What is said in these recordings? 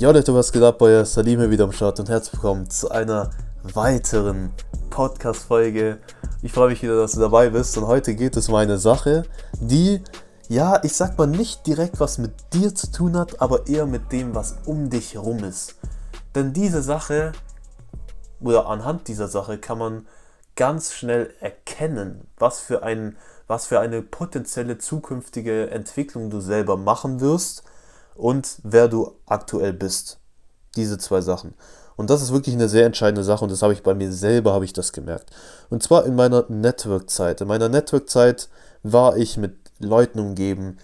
Ja Leute, was geht ab? Euer Salime wieder am Start und herzlich willkommen zu einer weiteren Podcast-Folge. Ich freue mich wieder, dass du dabei bist und heute geht es um eine Sache, die, ja, ich sag mal nicht direkt was mit dir zu tun hat, aber eher mit dem, was um dich herum ist. Denn diese Sache, oder anhand dieser Sache kann man ganz schnell erkennen, was für, ein, was für eine potenzielle zukünftige Entwicklung du selber machen wirst und wer du aktuell bist. Diese zwei Sachen. Und das ist wirklich eine sehr entscheidende Sache und das habe ich bei mir selber, habe ich das gemerkt. Und zwar in meiner Network-Zeit. In meiner Network-Zeit war ich mit Leuten umgeben,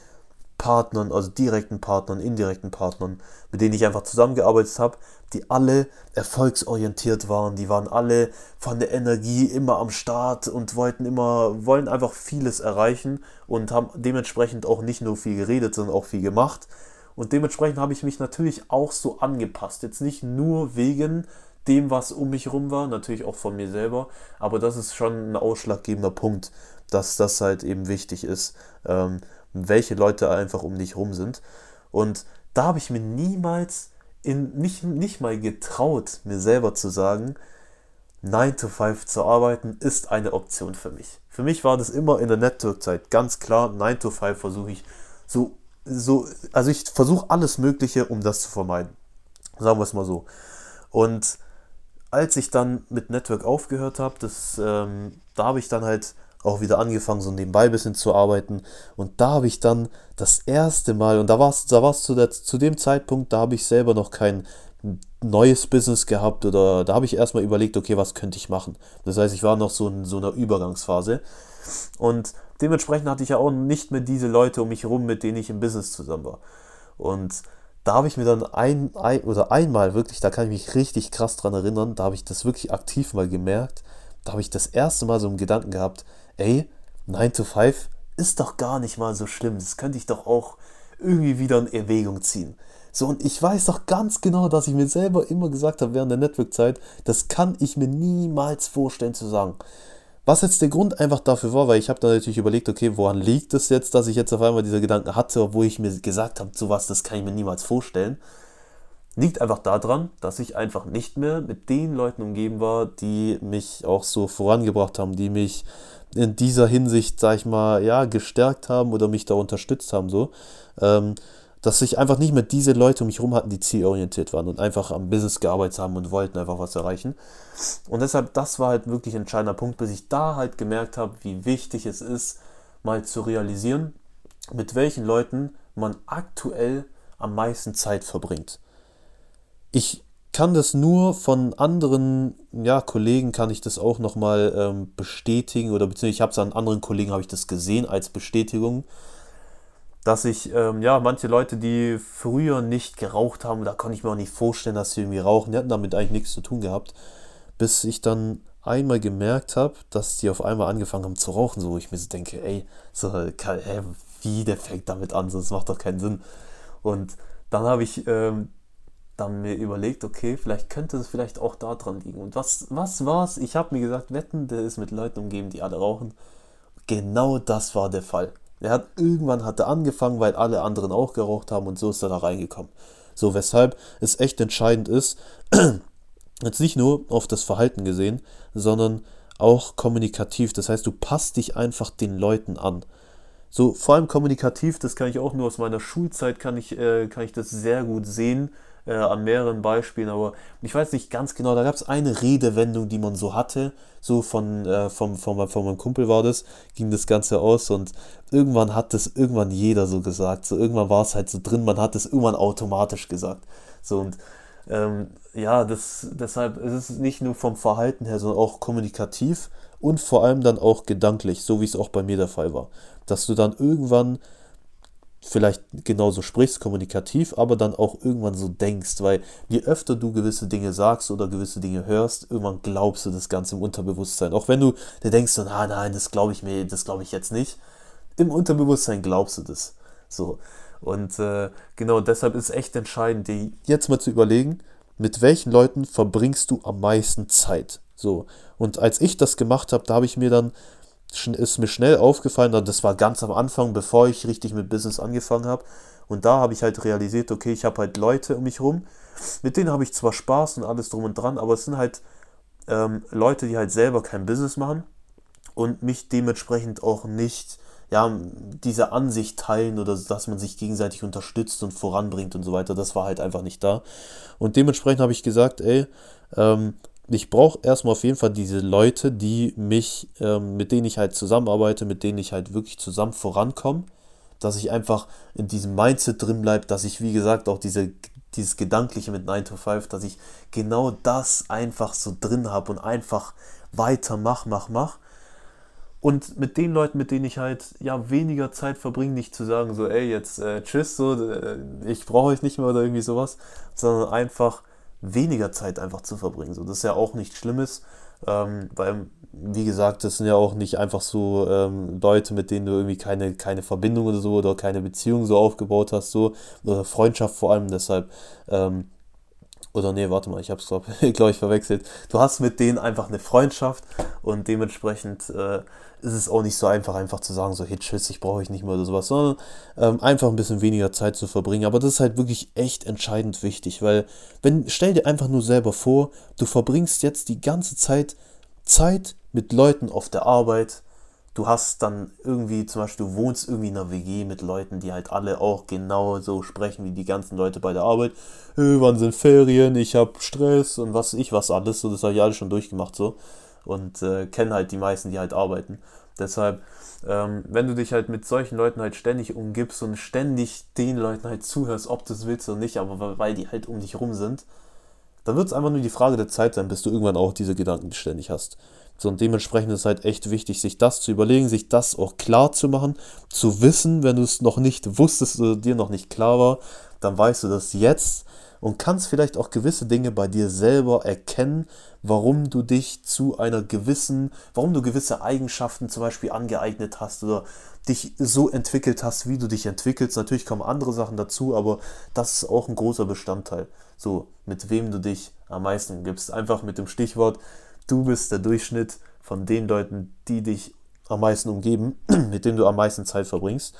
Partnern, also direkten Partnern, indirekten Partnern, mit denen ich einfach zusammengearbeitet habe, die alle erfolgsorientiert waren, die waren alle von der Energie immer am Start und wollten immer, wollen einfach vieles erreichen und haben dementsprechend auch nicht nur viel geredet, sondern auch viel gemacht. Und dementsprechend habe ich mich natürlich auch so angepasst. Jetzt nicht nur wegen dem, was um mich herum war, natürlich auch von mir selber, aber das ist schon ein ausschlaggebender Punkt, dass das halt eben wichtig ist, ähm, welche Leute einfach um dich herum sind. Und da habe ich mir niemals, in, nicht, nicht mal getraut, mir selber zu sagen, 9 to 5 zu arbeiten ist eine Option für mich. Für mich war das immer in der Network-Zeit ganz klar, 9 to 5 versuche ich so so, also ich versuche alles Mögliche, um das zu vermeiden. Sagen wir es mal so. Und als ich dann mit Network aufgehört habe, ähm, da habe ich dann halt auch wieder angefangen, so nebenbei ein bisschen zu arbeiten. Und da habe ich dann das erste Mal, und da war es da war's zu, zu dem Zeitpunkt, da habe ich selber noch kein neues Business gehabt oder da habe ich erstmal überlegt, okay, was könnte ich machen. Das heißt, ich war noch so in so einer Übergangsphase. Und dementsprechend hatte ich ja auch nicht mehr diese Leute um mich herum, mit denen ich im Business zusammen war. Und da habe ich mir dann ein, ein oder einmal wirklich, da kann ich mich richtig krass dran erinnern, da habe ich das wirklich aktiv mal gemerkt. Da habe ich das erste Mal so einen Gedanken gehabt, ey, 9 to 5 ist doch gar nicht mal so schlimm. Das könnte ich doch auch irgendwie wieder in Erwägung ziehen. So, und ich weiß doch ganz genau, dass ich mir selber immer gesagt habe während der Network-Zeit, das kann ich mir niemals vorstellen zu sagen. Was jetzt der Grund einfach dafür war, weil ich habe dann natürlich überlegt, okay, woran liegt es jetzt, dass ich jetzt auf einmal diese Gedanken hatte, obwohl ich mir gesagt habe, sowas, das kann ich mir niemals vorstellen. Liegt einfach daran, dass ich einfach nicht mehr mit den Leuten umgeben war, die mich auch so vorangebracht haben, die mich in dieser Hinsicht, sag ich mal, ja, gestärkt haben oder mich da unterstützt haben, so. Ähm, dass ich einfach nicht mehr diese Leute um mich herum hatten, die zielorientiert waren und einfach am Business gearbeitet haben und wollten einfach was erreichen. Und deshalb, das war halt wirklich ein entscheidender Punkt, bis ich da halt gemerkt habe, wie wichtig es ist, mal zu realisieren, mit welchen Leuten man aktuell am meisten Zeit verbringt. Ich kann das nur von anderen ja, Kollegen, kann ich das auch nochmal ähm, bestätigen oder beziehungsweise ich habe es an anderen Kollegen, habe ich das gesehen als Bestätigung dass ich, ähm, ja, manche Leute, die früher nicht geraucht haben, da konnte ich mir auch nicht vorstellen, dass sie irgendwie rauchen, die hatten damit eigentlich nichts zu tun gehabt, bis ich dann einmal gemerkt habe, dass die auf einmal angefangen haben zu rauchen, so ich mir so denke, ey, so, kann, wie, der fängt damit an, so, das macht doch keinen Sinn. Und dann habe ich ähm, dann mir überlegt, okay, vielleicht könnte es vielleicht auch da dran liegen. Und was, was es? Ich habe mir gesagt, wetten, der ist mit Leuten umgeben, die alle rauchen. Genau das war der Fall. Er hat irgendwann hat er angefangen, weil alle anderen auch geraucht haben und so ist er da reingekommen. So, weshalb es echt entscheidend ist, jetzt nicht nur auf das Verhalten gesehen, sondern auch kommunikativ. Das heißt, du passt dich einfach den Leuten an. So, vor allem kommunikativ, das kann ich auch nur aus meiner Schulzeit, kann ich, äh, kann ich das sehr gut sehen äh, an mehreren Beispielen, aber ich weiß nicht ganz genau, da gab es eine Redewendung, die man so hatte, so von, äh, vom, von, von meinem Kumpel war das, ging das Ganze aus und irgendwann hat das irgendwann jeder so gesagt, so irgendwann war es halt so drin, man hat es irgendwann automatisch gesagt, so und ähm, ja, das, deshalb ist es nicht nur vom Verhalten her, sondern auch kommunikativ und vor allem dann auch gedanklich, so wie es auch bei mir der Fall war, dass du dann irgendwann vielleicht genauso sprichst, kommunikativ, aber dann auch irgendwann so denkst, weil je öfter du gewisse Dinge sagst oder gewisse Dinge hörst, irgendwann glaubst du das Ganze im Unterbewusstsein. Auch wenn du dir denkst, ah, nein, das glaube ich mir, das glaube ich jetzt nicht. Im Unterbewusstsein glaubst du das. So. Und äh, genau deshalb ist echt entscheidend, dir jetzt mal zu überlegen, mit welchen Leuten verbringst du am meisten Zeit. So. Und als ich das gemacht habe, da habe ich mir dann ist mir schnell aufgefallen, das war ganz am Anfang, bevor ich richtig mit Business angefangen habe. Und da habe ich halt realisiert, okay, ich habe halt Leute um mich rum, mit denen habe ich zwar Spaß und alles drum und dran, aber es sind halt ähm, Leute, die halt selber kein Business machen und mich dementsprechend auch nicht ja, diese Ansicht teilen oder dass man sich gegenseitig unterstützt und voranbringt und so weiter, das war halt einfach nicht da. Und dementsprechend habe ich gesagt, ey, ähm, ich brauche erstmal auf jeden Fall diese Leute, die mich, ähm, mit denen ich halt zusammenarbeite, mit denen ich halt wirklich zusammen vorankomme, dass ich einfach in diesem Mindset drin bleibe, dass ich, wie gesagt, auch diese, dieses Gedankliche mit 9 to 5, dass ich genau das einfach so drin habe und einfach weiter mach, mach, mach. Und mit den Leuten, mit denen ich halt ja weniger Zeit verbringe, nicht zu sagen, so, ey, jetzt äh, tschüss, so, äh, ich brauche euch nicht mehr oder irgendwie sowas, sondern einfach weniger Zeit einfach zu verbringen. So, das ist ja auch nichts Schlimmes, ähm, weil, wie gesagt, das sind ja auch nicht einfach so ähm, Leute, mit denen du irgendwie keine, keine Verbindung oder so oder keine Beziehung so aufgebaut hast, so, oder Freundschaft vor allem, deshalb, ähm, oder nee, warte mal, ich habe es, glaube glaub ich, verwechselt. Du hast mit denen einfach eine Freundschaft und dementsprechend äh, ist es auch nicht so einfach, einfach zu sagen, so, hey, tschüss, ich brauche euch nicht mehr oder sowas, sondern ähm, einfach ein bisschen weniger Zeit zu verbringen. Aber das ist halt wirklich echt entscheidend wichtig, weil, wenn, stell dir einfach nur selber vor, du verbringst jetzt die ganze Zeit Zeit mit Leuten auf der Arbeit, du hast dann irgendwie, zum Beispiel, du wohnst irgendwie in einer WG mit Leuten, die halt alle auch genau so sprechen wie die ganzen Leute bei der Arbeit. Hey, wann sind Ferien? Ich habe Stress und was ich was alles. So, das habe ich alles schon durchgemacht so und äh, kenne halt die meisten, die halt arbeiten. Deshalb, ähm, wenn du dich halt mit solchen Leuten halt ständig umgibst und ständig den Leuten halt zuhörst, ob du es willst oder nicht, aber weil die halt um dich rum sind, dann wird es einfach nur die Frage der Zeit sein, bis du irgendwann auch diese Gedanken ständig hast. So, und dementsprechend ist es halt echt wichtig, sich das zu überlegen, sich das auch klar zu machen, zu wissen, wenn du es noch nicht wusstest oder dir noch nicht klar war, dann weißt du das jetzt und kannst vielleicht auch gewisse Dinge bei dir selber erkennen, warum du dich zu einer gewissen, warum du gewisse Eigenschaften zum Beispiel angeeignet hast oder dich so entwickelt hast, wie du dich entwickelst. Natürlich kommen andere Sachen dazu, aber das ist auch ein großer Bestandteil. So, mit wem du dich am meisten gibst. Einfach mit dem Stichwort, du bist der Durchschnitt von den Leuten, die dich am meisten umgeben, mit denen du am meisten Zeit verbringst.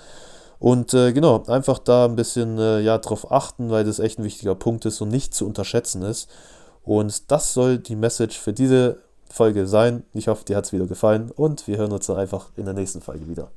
Und äh, genau, einfach da ein bisschen äh, ja, drauf achten, weil das echt ein wichtiger Punkt ist und nicht zu unterschätzen ist. Und das soll die Message für diese Folge sein. Ich hoffe, dir hat es wieder gefallen und wir hören uns dann einfach in der nächsten Folge wieder.